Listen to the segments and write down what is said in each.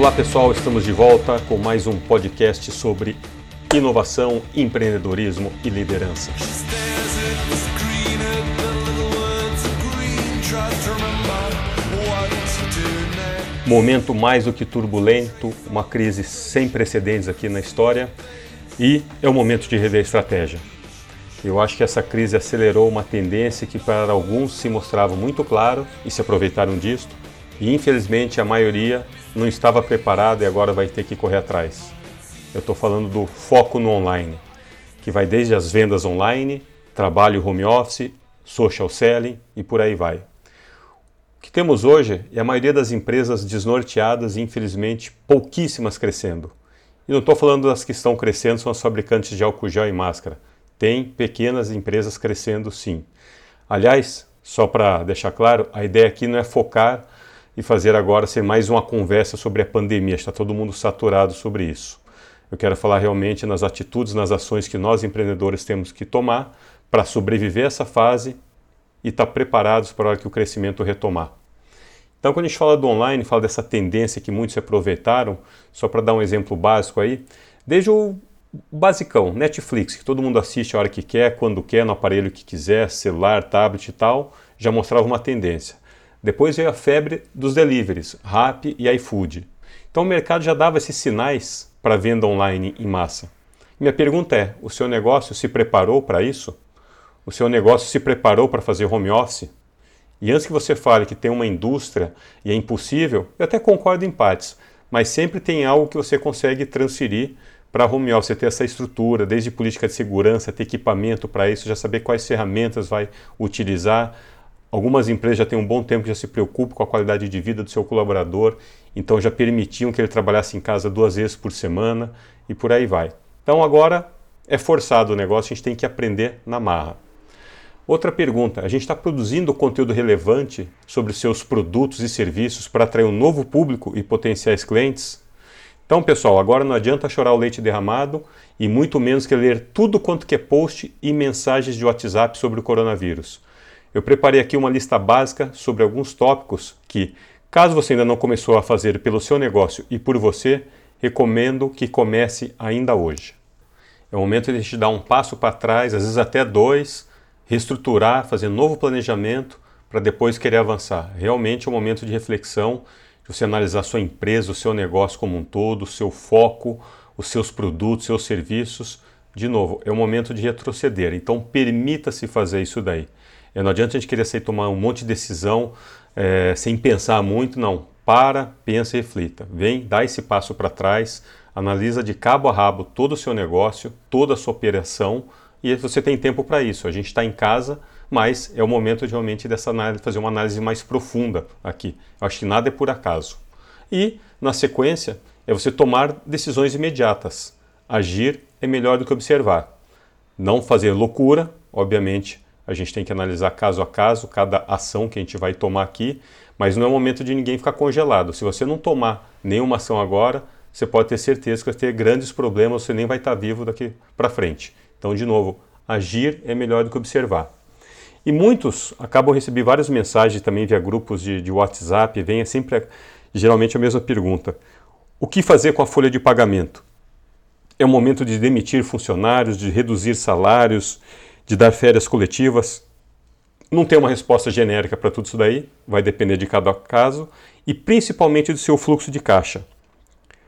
Olá pessoal, estamos de volta com mais um podcast sobre inovação, empreendedorismo e liderança. Momento mais do que turbulento, uma crise sem precedentes aqui na história e é o momento de rever a estratégia. Eu acho que essa crise acelerou uma tendência que para alguns se mostrava muito claro e se aproveitaram disso, e infelizmente a maioria não estava preparada e agora vai ter que correr atrás. Eu estou falando do foco no online, que vai desde as vendas online, trabalho home office, social selling e por aí vai. O que temos hoje é a maioria das empresas desnorteadas e infelizmente pouquíssimas crescendo. E não estou falando das que estão crescendo, são as fabricantes de álcool gel e máscara. Tem pequenas empresas crescendo sim. Aliás, só para deixar claro, a ideia aqui não é focar e fazer agora ser mais uma conversa sobre a pandemia. Está todo mundo saturado sobre isso. Eu quero falar realmente nas atitudes, nas ações que nós empreendedores temos que tomar para sobreviver a essa fase e estar tá preparados para a hora que o crescimento retomar. Então, quando a gente fala do online, fala dessa tendência que muitos se aproveitaram, só para dar um exemplo básico aí, desde o basicão, Netflix, que todo mundo assiste a hora que quer, quando quer, no aparelho que quiser, celular, tablet e tal, já mostrava uma tendência. Depois veio a febre dos deliveries, Rappi e iFood. Então o mercado já dava esses sinais para venda online em massa. Minha pergunta é: o seu negócio se preparou para isso? O seu negócio se preparou para fazer home office? E antes que você fale que tem uma indústria e é impossível, eu até concordo em partes, mas sempre tem algo que você consegue transferir para home office, ter essa estrutura, desde política de segurança, ter equipamento para isso, já saber quais ferramentas vai utilizar, Algumas empresas já têm um bom tempo que já se preocupam com a qualidade de vida do seu colaborador, então já permitiam que ele trabalhasse em casa duas vezes por semana e por aí vai. Então agora é forçado o negócio, a gente tem que aprender na marra. Outra pergunta: a gente está produzindo conteúdo relevante sobre seus produtos e serviços para atrair um novo público e potenciais clientes? Então, pessoal, agora não adianta chorar o leite derramado e muito menos que ler tudo quanto que é post e mensagens de WhatsApp sobre o coronavírus. Eu preparei aqui uma lista básica sobre alguns tópicos que, caso você ainda não começou a fazer pelo seu negócio e por você, recomendo que comece ainda hoje. É o momento de a gente dar um passo para trás, às vezes até dois, reestruturar, fazer novo planejamento para depois querer avançar. Realmente é um momento de reflexão, de você analisar sua empresa, o seu negócio como um todo, o seu foco, os seus produtos, seus serviços. De novo, é o momento de retroceder. Então permita-se fazer isso daí. É, não adianta a gente querer sair tomar um monte de decisão é, sem pensar muito, não. Para, pensa e reflita. Vem, dá esse passo para trás, analisa de cabo a rabo todo o seu negócio, toda a sua operação e você tem tempo para isso. A gente está em casa, mas é o momento de realmente dessa análise, fazer uma análise mais profunda aqui. Eu acho que nada é por acaso. E, na sequência, é você tomar decisões imediatas. Agir é melhor do que observar. Não fazer loucura, obviamente, a gente tem que analisar caso a caso cada ação que a gente vai tomar aqui, mas não é momento de ninguém ficar congelado. Se você não tomar nenhuma ação agora, você pode ter certeza que vai ter grandes problemas, você nem vai estar vivo daqui para frente. Então, de novo, agir é melhor do que observar. E muitos acabam recebendo várias mensagens também via grupos de, de WhatsApp, vem sempre geralmente a mesma pergunta: o que fazer com a folha de pagamento? É o momento de demitir funcionários, de reduzir salários, de dar férias coletivas. Não tem uma resposta genérica para tudo isso daí, vai depender de cada caso e principalmente do seu fluxo de caixa.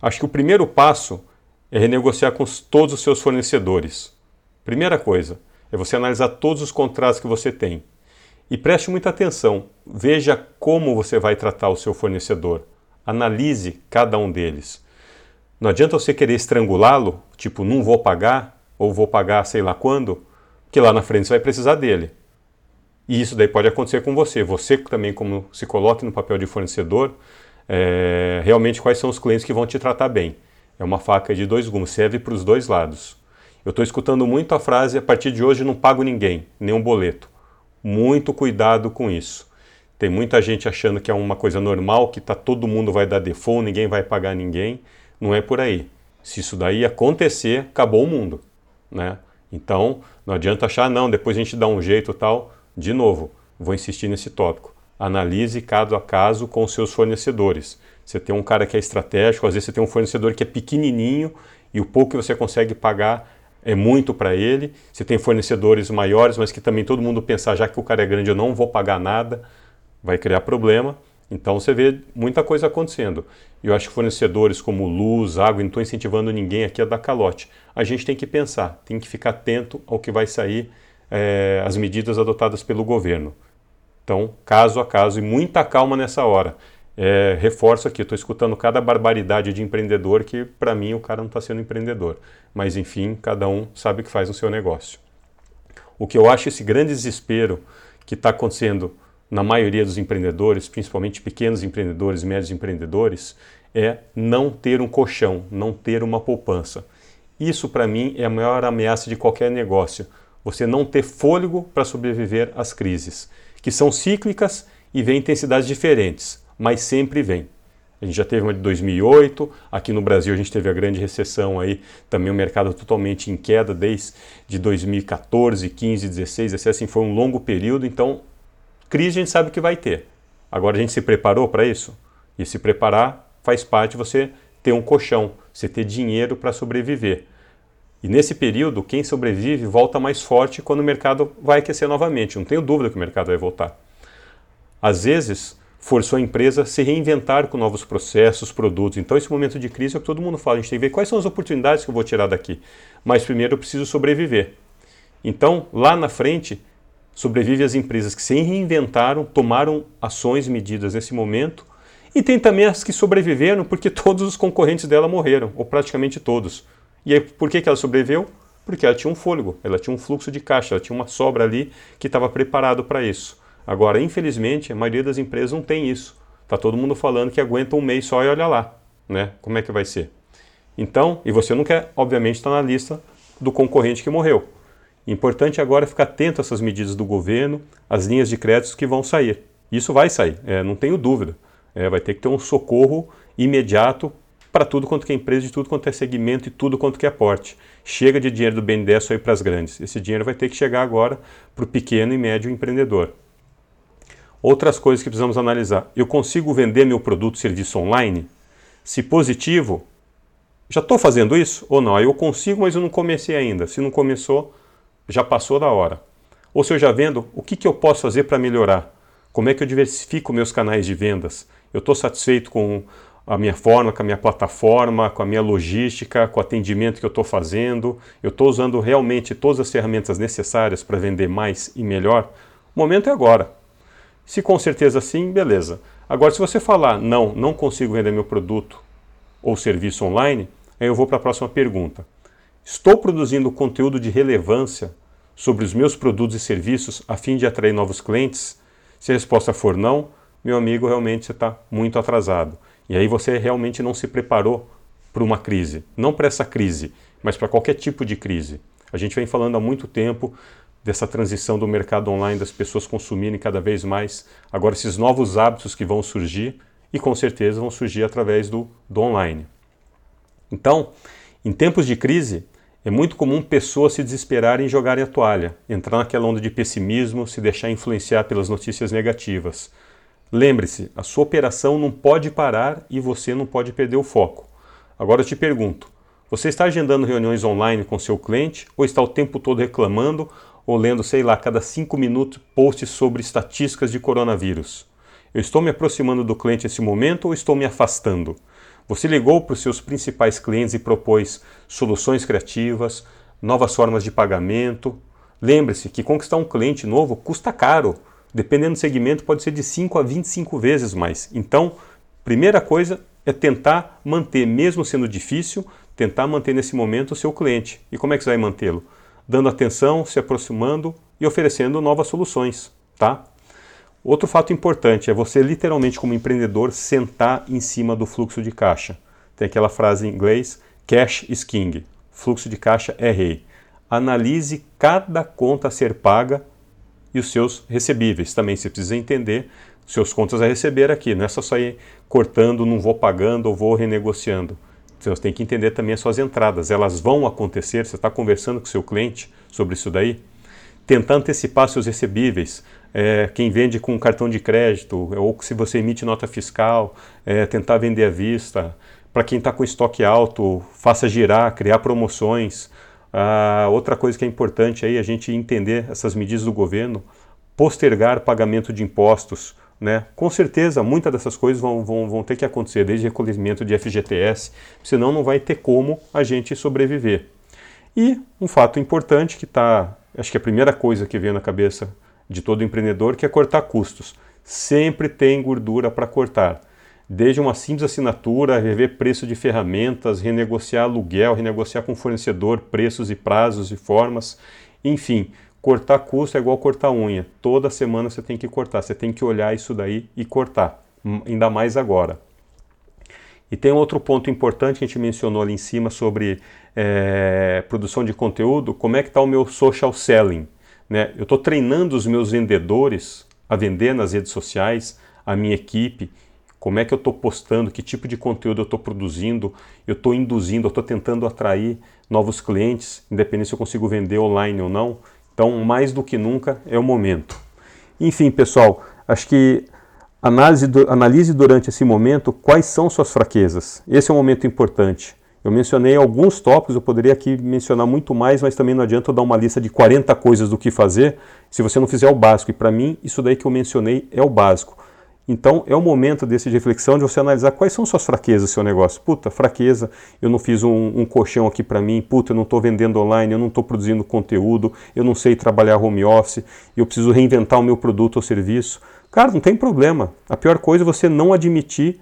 Acho que o primeiro passo é renegociar com todos os seus fornecedores. Primeira coisa é você analisar todos os contratos que você tem. E preste muita atenção, veja como você vai tratar o seu fornecedor. Analise cada um deles. Não adianta você querer estrangulá-lo, tipo, não vou pagar, ou vou pagar sei lá quando, que lá na frente você vai precisar dele. E isso daí pode acontecer com você. Você também, como se coloque no papel de fornecedor, é, realmente quais são os clientes que vão te tratar bem. É uma faca de dois gumes, serve para os dois lados. Eu estou escutando muito a frase: a partir de hoje não pago ninguém, nenhum boleto. Muito cuidado com isso. Tem muita gente achando que é uma coisa normal, que tá, todo mundo vai dar default, ninguém vai pagar ninguém. Não é por aí. Se isso daí acontecer, acabou o mundo. Né? Então, não adianta achar, não, depois a gente dá um jeito tal. De novo, vou insistir nesse tópico. Analise caso a caso com seus fornecedores. Você tem um cara que é estratégico, às vezes você tem um fornecedor que é pequenininho e o pouco que você consegue pagar é muito para ele. Você tem fornecedores maiores, mas que também todo mundo pensar, já que o cara é grande, eu não vou pagar nada, vai criar problema. Então você vê muita coisa acontecendo. Eu acho que fornecedores como luz, água, não estou incentivando ninguém aqui a dar calote. A gente tem que pensar, tem que ficar atento ao que vai sair, é, as medidas adotadas pelo governo. Então, caso a caso, e muita calma nessa hora. É, reforço aqui, estou escutando cada barbaridade de empreendedor que, para mim, o cara não está sendo empreendedor. Mas, enfim, cada um sabe o que faz no seu negócio. O que eu acho esse grande desespero que está acontecendo na maioria dos empreendedores, principalmente pequenos empreendedores, médios empreendedores, é não ter um colchão, não ter uma poupança. Isso, para mim, é a maior ameaça de qualquer negócio. Você não ter fôlego para sobreviver às crises, que são cíclicas e vêm intensidades diferentes, mas sempre vêm. A gente já teve uma de 2008, aqui no Brasil a gente teve a grande recessão aí, também o mercado totalmente em queda desde 2014, 15, 16, assim foi um longo período, então Crise a gente sabe que vai ter. Agora a gente se preparou para isso? E se preparar faz parte você ter um colchão, você ter dinheiro para sobreviver. E nesse período, quem sobrevive volta mais forte quando o mercado vai aquecer novamente. Não tenho dúvida que o mercado vai voltar. Às vezes, forçou a empresa a se reinventar com novos processos, produtos. Então, esse momento de crise é o que todo mundo fala. A gente tem que ver quais são as oportunidades que eu vou tirar daqui. Mas primeiro eu preciso sobreviver. Então, lá na frente, sobrevive as empresas que se reinventaram, tomaram ações medidas nesse momento, e tem também as que sobreviveram porque todos os concorrentes dela morreram, ou praticamente todos. E aí, por que, que ela sobreviveu? Porque ela tinha um fôlego, ela tinha um fluxo de caixa, ela tinha uma sobra ali que estava preparado para isso. Agora, infelizmente, a maioria das empresas não tem isso. Está todo mundo falando que aguenta um mês só e olha lá, né? Como é que vai ser? Então, e você não quer, obviamente, estar tá na lista do concorrente que morreu. Importante agora é ficar atento a essas medidas do governo, as linhas de créditos que vão sair. Isso vai sair, é, não tenho dúvida. É, vai ter que ter um socorro imediato para tudo quanto é empresa, de tudo quanto é segmento e tudo quanto é porte. Chega de dinheiro do BNDES só ir para as grandes. Esse dinheiro vai ter que chegar agora para o pequeno e médio empreendedor. Outras coisas que precisamos analisar. Eu consigo vender meu produto serviço online? Se positivo, já estou fazendo isso ou não? Eu consigo, mas eu não comecei ainda. Se não começou, já passou da hora. Ou se eu já vendo, o que, que eu posso fazer para melhorar? Como é que eu diversifico meus canais de vendas? Eu estou satisfeito com a minha forma, com a minha plataforma, com a minha logística, com o atendimento que eu estou fazendo? Eu estou usando realmente todas as ferramentas necessárias para vender mais e melhor? O momento é agora. Se com certeza sim, beleza. Agora, se você falar, não, não consigo vender meu produto ou serviço online, aí eu vou para a próxima pergunta. Estou produzindo conteúdo de relevância sobre os meus produtos e serviços a fim de atrair novos clientes? Se a resposta for não, meu amigo, realmente você está muito atrasado. E aí você realmente não se preparou para uma crise. Não para essa crise, mas para qualquer tipo de crise. A gente vem falando há muito tempo dessa transição do mercado online, das pessoas consumirem cada vez mais. Agora, esses novos hábitos que vão surgir, e com certeza vão surgir através do, do online. Então, em tempos de crise, é muito comum pessoas se desesperarem e jogarem a toalha, entrar naquela onda de pessimismo, se deixar influenciar pelas notícias negativas. Lembre-se, a sua operação não pode parar e você não pode perder o foco. Agora eu te pergunto: você está agendando reuniões online com seu cliente ou está o tempo todo reclamando ou lendo, sei lá, cada cinco minutos posts sobre estatísticas de coronavírus? Eu estou me aproximando do cliente nesse momento ou estou me afastando? Você ligou para os seus principais clientes e propôs soluções criativas, novas formas de pagamento. Lembre-se que conquistar um cliente novo custa caro. Dependendo do segmento, pode ser de 5 a 25 vezes mais. Então, primeira coisa é tentar manter, mesmo sendo difícil, tentar manter nesse momento o seu cliente. E como é que você vai mantê-lo? Dando atenção, se aproximando e oferecendo novas soluções, tá? Outro fato importante é você literalmente como empreendedor sentar em cima do fluxo de caixa. Tem aquela frase em inglês, cash is king, fluxo de caixa é rei. Analise cada conta a ser paga e os seus recebíveis. Também você precisa entender seus contas a receber aqui, não é só sair cortando, não vou pagando ou vou renegociando. Você tem que entender também as suas entradas, elas vão acontecer, você está conversando com seu cliente sobre isso daí? Tentar antecipar seus recebíveis, é, quem vende com cartão de crédito, ou se você emite nota fiscal, é, tentar vender à vista. Para quem está com estoque alto, faça girar, criar promoções. Ah, outra coisa que é importante aí a gente entender essas medidas do governo, postergar pagamento de impostos. Né? Com certeza, muitas dessas coisas vão, vão, vão ter que acontecer, desde recolhimento de FGTS, senão não vai ter como a gente sobreviver. E um fato importante que está, acho que é a primeira coisa que vem na cabeça de todo empreendedor, que é cortar custos. Sempre tem gordura para cortar. Desde uma simples assinatura, rever preço de ferramentas, renegociar aluguel, renegociar com fornecedor preços e prazos e formas, enfim, cortar custo é igual cortar unha. Toda semana você tem que cortar, você tem que olhar isso daí e cortar, ainda mais agora. E tem outro ponto importante que a gente mencionou ali em cima sobre é, produção de conteúdo, como é que está o meu social selling? Né? Eu estou treinando os meus vendedores a vender nas redes sociais, a minha equipe, como é que eu estou postando, que tipo de conteúdo eu estou produzindo, eu estou induzindo, eu estou tentando atrair novos clientes, independente se eu consigo vender online ou não. Então, mais do que nunca, é o momento. Enfim, pessoal, acho que analise, analise durante esse momento quais são suas fraquezas. Esse é um momento importante. Eu mencionei alguns tópicos, eu poderia aqui mencionar muito mais, mas também não adianta eu dar uma lista de 40 coisas do que fazer se você não fizer o básico. E para mim, isso daí que eu mencionei é o básico. Então, é o momento desse de reflexão de você analisar quais são suas fraquezas seu negócio. Puta, fraqueza, eu não fiz um, um colchão aqui para mim, puta, eu não estou vendendo online, eu não estou produzindo conteúdo, eu não sei trabalhar home office, eu preciso reinventar o meu produto ou serviço. Cara, não tem problema. A pior coisa é você não admitir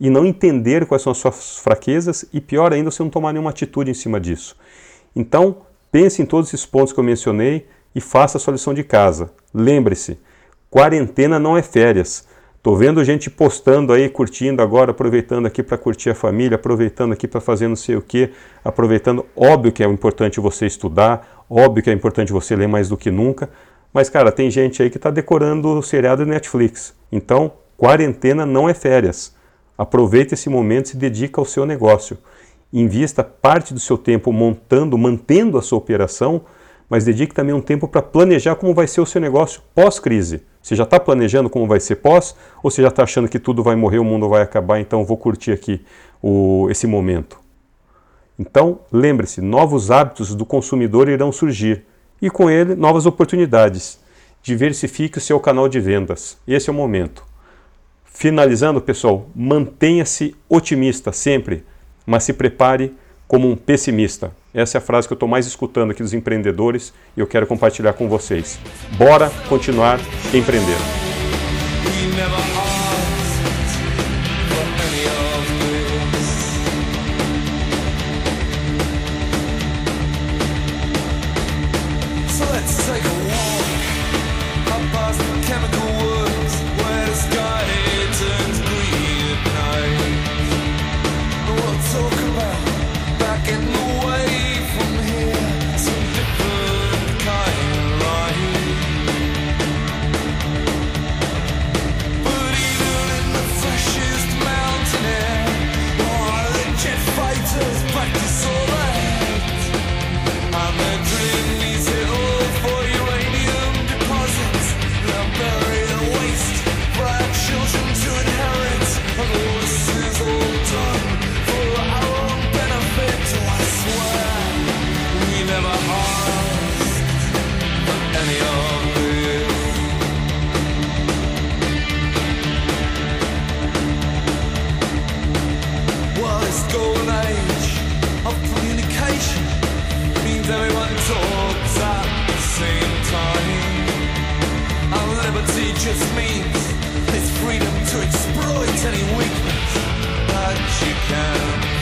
e não entender quais são as suas fraquezas e pior ainda você não tomar nenhuma atitude em cima disso. Então, pense em todos esses pontos que eu mencionei e faça a sua lição de casa. Lembre-se, quarentena não é férias. Tô vendo gente postando aí, curtindo agora, aproveitando aqui para curtir a família, aproveitando aqui para fazer não sei o que, aproveitando. Óbvio que é importante você estudar, óbvio que é importante você ler mais do que nunca, mas cara, tem gente aí que está decorando o seriado Netflix. Então, quarentena não é férias. Aproveite esse momento e se dedica ao seu negócio. Invista parte do seu tempo montando, mantendo a sua operação, mas dedique também um tempo para planejar como vai ser o seu negócio pós-crise. Você já está planejando como vai ser pós, ou você já está achando que tudo vai morrer, o mundo vai acabar, então vou curtir aqui o, esse momento? Então, lembre-se, novos hábitos do consumidor irão surgir e com ele novas oportunidades. Diversifique o seu canal de vendas. Esse é o momento. Finalizando, pessoal, mantenha-se otimista sempre, mas se prepare como um pessimista. Essa é a frase que eu estou mais escutando aqui dos empreendedores e eu quero compartilhar com vocês. Bora continuar empreendendo. Just means this freedom to exploit any weakness that you can.